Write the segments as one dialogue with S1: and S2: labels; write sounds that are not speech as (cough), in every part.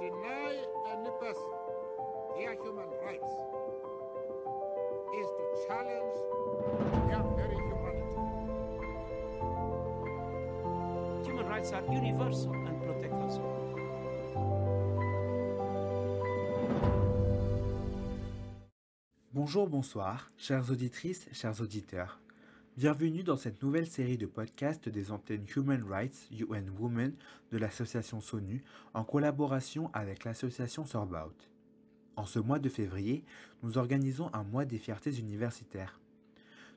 S1: deny any person their human rights is to challenge their very humanity.
S2: Human rights are universal and protect us all.
S3: Bonjour, bonsoir, chères auditrices, chers auditeurs. Bienvenue dans cette nouvelle série de podcasts des antennes Human Rights UN Women de l'association SONU en collaboration avec l'association Sorbout. En ce mois de février, nous organisons un mois des fiertés universitaires.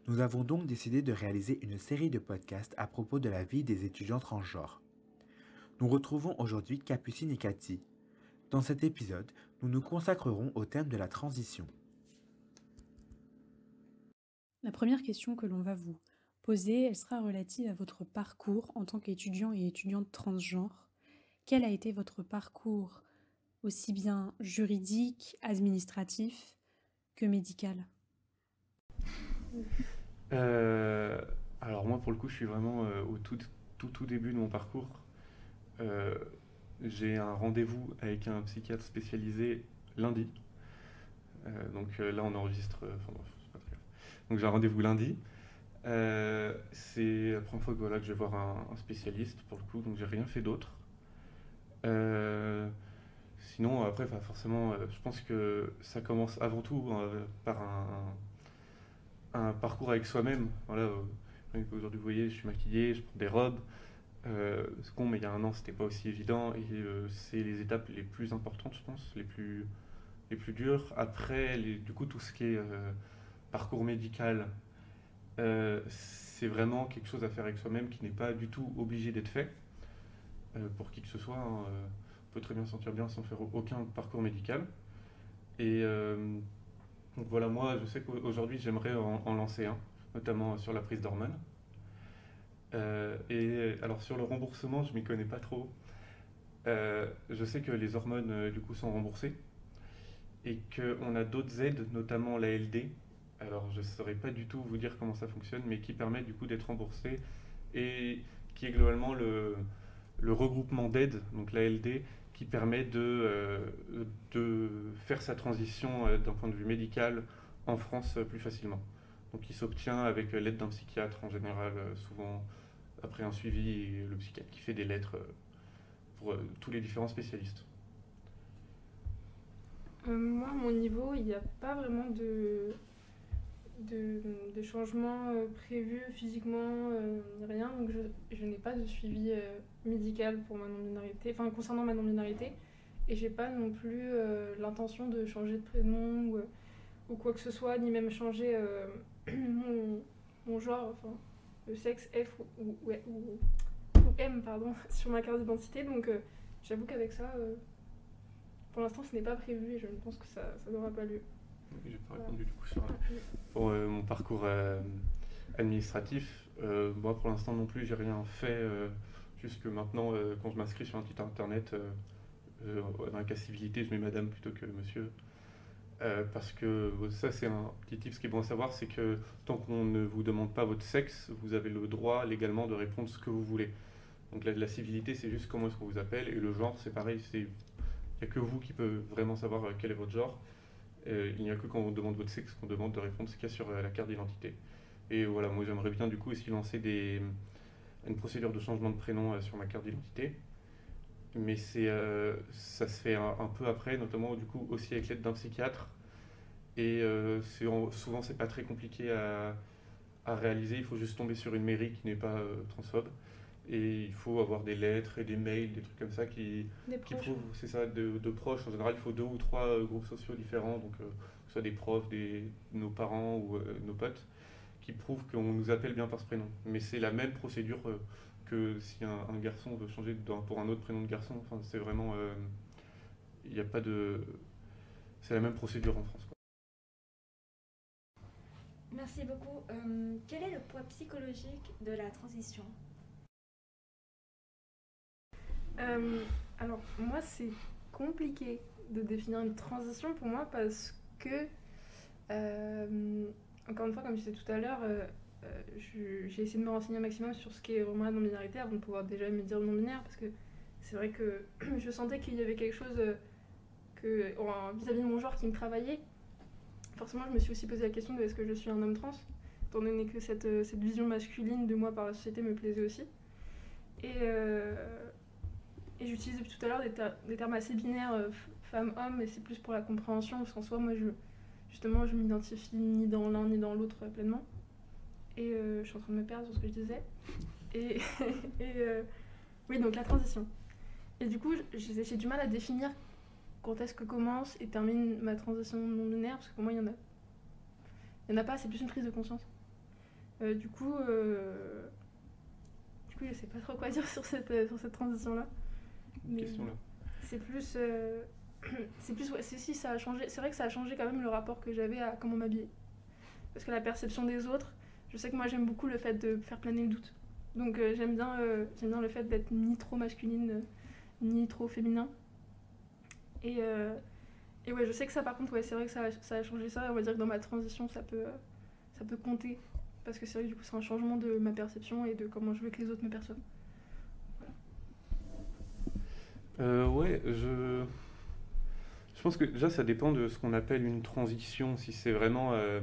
S3: Nous avons donc décidé de réaliser une série de podcasts à propos de la vie des étudiants transgenres. Nous retrouvons aujourd'hui Capucine et Cathy. Dans cet épisode, nous nous consacrerons au thème de la transition.
S4: La première question que l'on va vous poser, elle sera relative à votre parcours en tant qu'étudiant et étudiante transgenre. Quel a été votre parcours aussi bien juridique, administratif que médical?
S5: Euh, alors moi pour le coup je suis vraiment euh, au tout, début de mon parcours. Euh, j'ai un rendez-vous avec un psychiatre spécialisé lundi. Donc là on enregistre bref, c'est pas très grave. Donc j'ai un rendez-vous lundi. Euh, c'est la première fois que, voilà, que je vais voir un, spécialiste pour le coup, donc j'ai rien fait d'autre. Euh, sinon après forcément euh, je pense que ça commence avant tout euh, par un, parcours avec soi-même. Voilà, rien qu'aujourd'hui, vous voyez, je suis maquillé, je prends des robes. C'est con, mais il y a un an, c'était pas aussi évident. Et c'est les étapes les plus importantes, je pense, les plus, les plus dures. Après, du coup, tout ce qui est parcours médical, euh, c'est vraiment quelque chose à faire avec soi-même qui n'est pas du tout obligé d'être fait euh, pour qui que ce soit. hein. Euh, on peut très bien se sentir bien sans faire aucun parcours médical. Et donc voilà, moi, je sais qu'aujourd'hui, j'aimerais en, lancer un, notamment sur la prise d'hormones. Et alors sur le remboursement, je m'y connais pas trop. Je sais que les hormones, du coup, sont remboursées et qu'on a d'autres aides, notamment l'ALD. Alors, je ne saurais pas du tout vous dire comment ça fonctionne, mais qui permet du coup d'être remboursé et qui est globalement le, regroupement d'aides, donc l'ALD, qui permet de, euh, de faire sa transition euh, d'un point de vue médical en France euh, plus facilement. Donc il s'obtient avec l'aide d'un psychiatre en général, souvent après un suivi, le psychiatre qui fait des lettres pour tous les différents spécialistes.
S6: Moi, à mon niveau, il n'y a pas vraiment de, de, de changement euh, prévu physiquement, euh, rien. Donc, je, n'ai pas de suivi euh, médical pour ma non-binarité, enfin, concernant ma non-binarité. Et j'ai pas non plus l'intention de changer de prénom ou, quoi que ce soit, ni même changer (clears throat) mon, genre, enfin, le sexe F ou, ou, M, pardon, (laughs) sur ma carte d'identité. Donc, j'avoue qu'avec ça. pour l'instant, ce n'est pas prévu et je ne pense que ça n'aura pas lieu.
S5: J'ai pas répondu du coup sur pour euh, mon parcours euh, administratif. Euh, moi, pour l'instant non plus, j'ai rien fait. euh, jusque maintenant, euh, quand je m'inscris sur un site internet, euh, euh, dans la cas civilité, je mets madame plutôt que monsieur. Euh, parce que ça, c'est un petit tip. Ce qui est bon à savoir, c'est que tant qu'on ne vous demande pas votre sexe, vous avez le droit légalement de répondre ce que vous voulez. Donc la, la civilité, c'est juste comment est-ce qu'on vous appelle. Et le genre, c'est pareil. Il n'y a que vous qui peut vraiment savoir euh, quel est votre genre. Euh, il n'y a que quand on demande votre sexe qu'on demande de répondre ce qu'il y a sur euh, la carte d'identité. Et voilà, moi j'aimerais bien du coup aussi lancer une procédure de changement de prénom euh, sur ma carte d'identité. Mais ça se fait un, peu après, notamment du coup aussi avec l'aide d'un psychiatre. Et euh, souvent c'est pas très compliqué à, réaliser, il faut juste tomber sur une mairie qui n'est pas transphobe. Et il faut avoir des lettres et des mails, des trucs comme ça qui, qui prouvent, c'est ça, de, de proches. En général, il faut deux ou trois euh, groupes sociaux différents, donc euh, que ce soit des profs, des, nos parents ou euh, nos potes, qui prouvent qu'on nous appelle bien par ce prénom. Mais c'est la même procédure euh, que si un, un garçon veut changer pour un autre prénom de garçon. Enfin, c'est vraiment, euh, il n'y a pas de, c'est la même procédure en France. quoi.
S7: Merci beaucoup. Euh, quel est le poids psychologique de la transition?
S6: Euh, alors, moi, c'est compliqué de définir une transition pour moi parce que, euh, encore une fois, comme je disais tout à l'heure, euh, j'ai essayé de me renseigner un maximum sur ce qu'est vraiment la non-binarité avant de pouvoir déjà me dire non-binaire parce que c'est vrai que (clears throat) je sentais qu'il y avait quelque chose que en- vis-à-vis de mon genre qui me travaillait. Forcément, je me suis aussi posé la question de est-ce que je suis un homme trans, étant donné que cette, cette vision masculine de moi par la société me plaisait aussi. Et j'utilise depuis tout à l'heure des, ter- des termes assez binaires, euh, femme-homme, et c'est plus pour la compréhension, parce qu'en soi, moi, justement, je m'identifie ni dans l'un ni dans l'autre euh, pleinement. Et euh, je suis en train de me perdre sur ce que je disais. Et, (laughs) euh, oui, donc la transition. Et du coup, j'ai du mal à définir quand est-ce que commence et termine ma transition non binaire, parce que pour moi, il y en a. Il y en a pas, c'est plus une prise de conscience. Du coup, du coup, je sais pas trop quoi dire (laughs) sur cette, sur cette transition-là. C'est plus euh, (clears throat) c'est plus ouais, c'est si ça a changé c'est vrai que ça a changé quand même le rapport que j'avais à comment m'habiller. Parce que la perception des autres je sais que moi j'aime beaucoup le fait de faire planer le doute. Donc euh, j'aime bien euh, j'aime bien le fait d'être ni trop masculine ni trop féminin. Et et ouais je sais que ça par contre ouais c'est vrai que ça a, ça a changé ça. On va dire que dans ma transition ça peut ça peut compter. Parce que c'est vrai que du coup c'est un changement de ma perception et de comment je veux que les autres me perçoivent
S5: Euh, ouais, je... je pense que déjà ça dépend de ce qu'on appelle une transition, si c'est vraiment euh,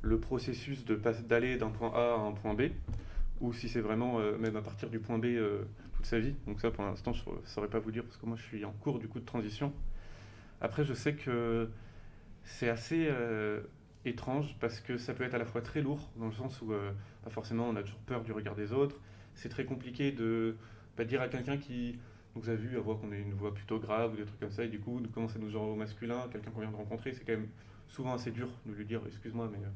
S5: le processus d'aller d'un point A à un point B, ou si c'est vraiment euh, même à partir du point B euh, toute sa vie. Donc ça pour l'instant je ne saurais pas vous dire parce que moi je suis en cours du coup de transition. Après je sais que c'est assez étrange parce que ça peut être à la fois très lourd dans le sens où forcément on a toujours peur du regard des autres. C'est très compliqué de dire à quelqu'un qui donc, vous avez vu, à voir qu'on a une voix plutôt grave ou des trucs comme ça, et du coup, de commencer à nous genre au masculin, quelqu'un qu'on vient de rencontrer, c'est quand même souvent assez dur de lui dire Excuse-moi, mais euh,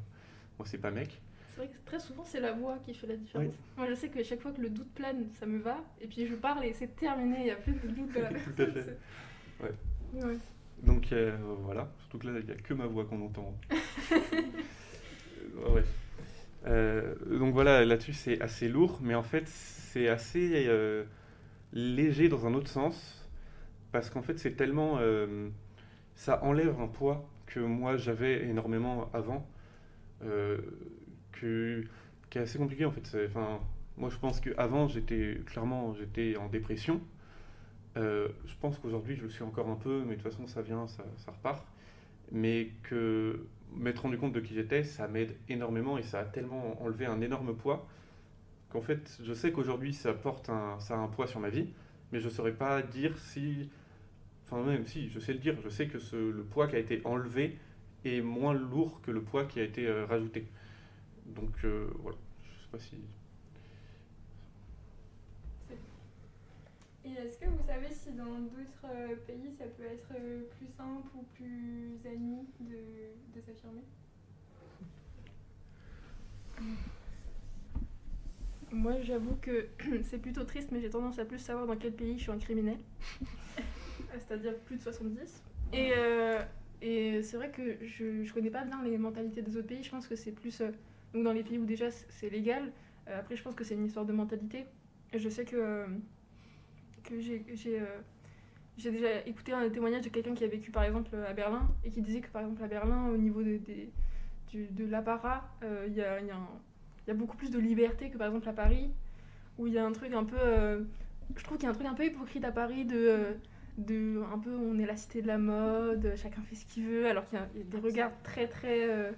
S5: moi, c'est pas mec.
S6: C'est vrai que très souvent c'est la voix qui fait la différence. Moi je sais que chaque fois que le doute plane, ça me va, et puis je parle et c'est terminé, il n'y a plus de doute. là. (laughs)
S5: Tout à fait.
S6: Ouais.
S5: Donc, euh, voilà. Surtout que là, il n'y a que ma voix qu'on entend. (laughs) Euh. Euh, donc, voilà, là-dessus, c'est assez lourd, mais en fait, c'est assez léger dans un autre sens, parce qu'en fait, c'est tellement. euh, ça enlève un poids que moi, j'avais énormément avant, euh, que, qui est assez compliqué, en fait. Enfin, moi, je pense qu'avant, j'étais clairement j'étais en dépression. Euh, je pense qu'aujourd'hui, je le suis encore un peu, mais de toute façon, ça vient, ça, ça repart. Mais que m'être rendu compte de qui j'étais, ça m'aide énormément et ça a tellement enlevé un énorme poids qu'en fait, je sais qu'aujourd'hui, ça porte un, ça a un poids sur ma vie, mais je ne saurais pas dire si. Enfin, même si, je sais le dire, je sais que le poids qui a été enlevé est moins lourd que le poids qui a été euh, rajouté. Donc, euh, voilà. Je sais pas si.
S8: Et est-ce que vous savez si dans d'autres euh, pays ça peut être plus simple ou plus admis de s'affirmer?
S6: Moi j'avoue que (clears throat) c'est plutôt triste, mais j'ai tendance à plus savoir dans quel pays je suis un criminel. (laughs) C'est-à-dire plus de 70. Et, euh, et c'est vrai que je, je connais pas bien les mentalités des autres pays. Je pense que c'est plus. euh, donc dans les pays où déjà c'est légal. Euh, après, je pense que c'est une histoire de mentalité. Et je sais que, que j'ai. j'ai, déjà écouté un témoignage de quelqu'un qui a vécu par exemple à Berlin et qui disait que par exemple à Berlin, au niveau de, des- du- de l'apparat, il y, a, y a un- il y a beaucoup plus de liberté que par exemple à Paris, où il y a un truc un peu. euh, je trouve qu'il y a un truc un peu hypocrite à Paris de. euh, de un peu on est la cité de la mode, chacun fait ce qu'il veut, alors qu'il y a, il y a des regards très très. euh,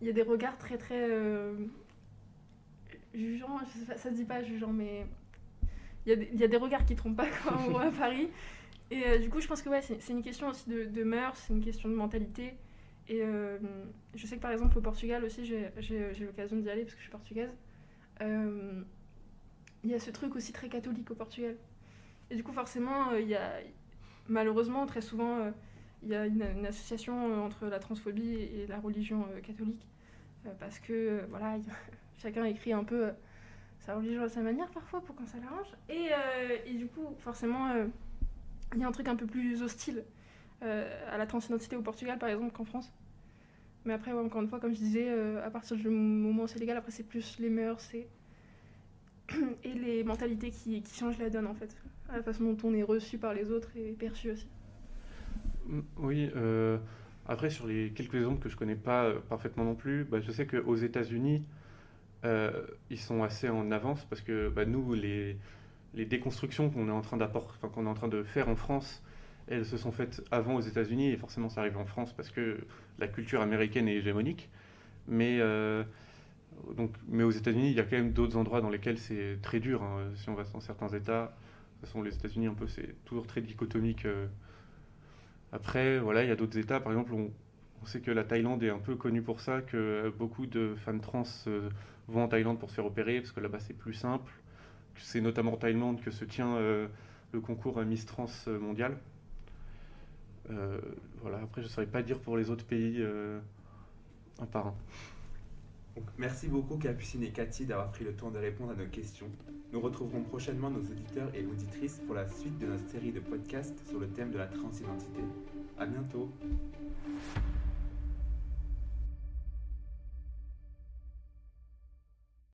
S6: il y a des regards très très. euh, jugeants, je sais pas, ça se dit pas jugeant, mais. Il y, a des, il y a des regards qui trompent pas quand on (laughs) voit à Paris. Et euh, du coup, je pense que ouais, c'est c'est une question aussi de, de mœurs, c'est une question de mentalité. Et euh, je sais que par exemple au Portugal aussi, j'ai l'occasion d'y aller parce que je suis portugaise. Euh, Il y a ce truc aussi très catholique au Portugal. Et du coup, forcément, euh, il y a, malheureusement, très souvent, il y a une, association entre la transphobie et, la religion catholique. Parce que, voilà, (laughs) chacun écrit un peu sa religion à sa manière parfois pour quand ça l'arrange. Et, et du coup, forcément, il y a un truc un peu plus hostile euh, à la transidentité au Portugal, par exemple, qu'en France. Mais après, encore une fois, comme je disais, euh, à partir du moment où c'est légal, après, c'est plus les mœurs (clears throat) et les mentalités qui, changent la donne, en fait. La façon dont on est reçu par les autres et perçu aussi.
S5: Mm, Oui, euh, après sur les quelques exemples que je connais pas parfaitement non plus, bah, je sais qu'aux États-Unis, ils sont assez en avance parce que bah, nous, les, les déconstructions qu'on est, en qu'on est en train de faire en France, elles se sont faites avant aux États-Unis et forcément ça arrive en France parce que la culture américaine est hégémonique. Mais, euh, donc, mais aux États-Unis, il y a quand même d'autres endroits dans lesquels c'est très dur. hein. Si on va dans certains États, toute façon, les États-Unis, un peu, c'est toujours très dichotomique. euh. Après, voilà, il y a d'autres États, par exemple, on, sait que la Thaïlande est un peu connue pour ça, que beaucoup de femmes trans euh, vont en Thaïlande pour se faire opérer, parce que là-bas c'est plus simple. C'est notamment en Thaïlande que se tient le concours Miss Trans mondial. Euh, voilà, après je ne saurais pas dire pour les autres pays euh, un par un.
S3: Donc, merci beaucoup Capucine et Cathy d'avoir pris le temps de répondre à nos questions. Nous retrouverons prochainement nos auditeurs et auditrices pour la suite de notre série de podcasts sur le thème de la transidentité. À bientôt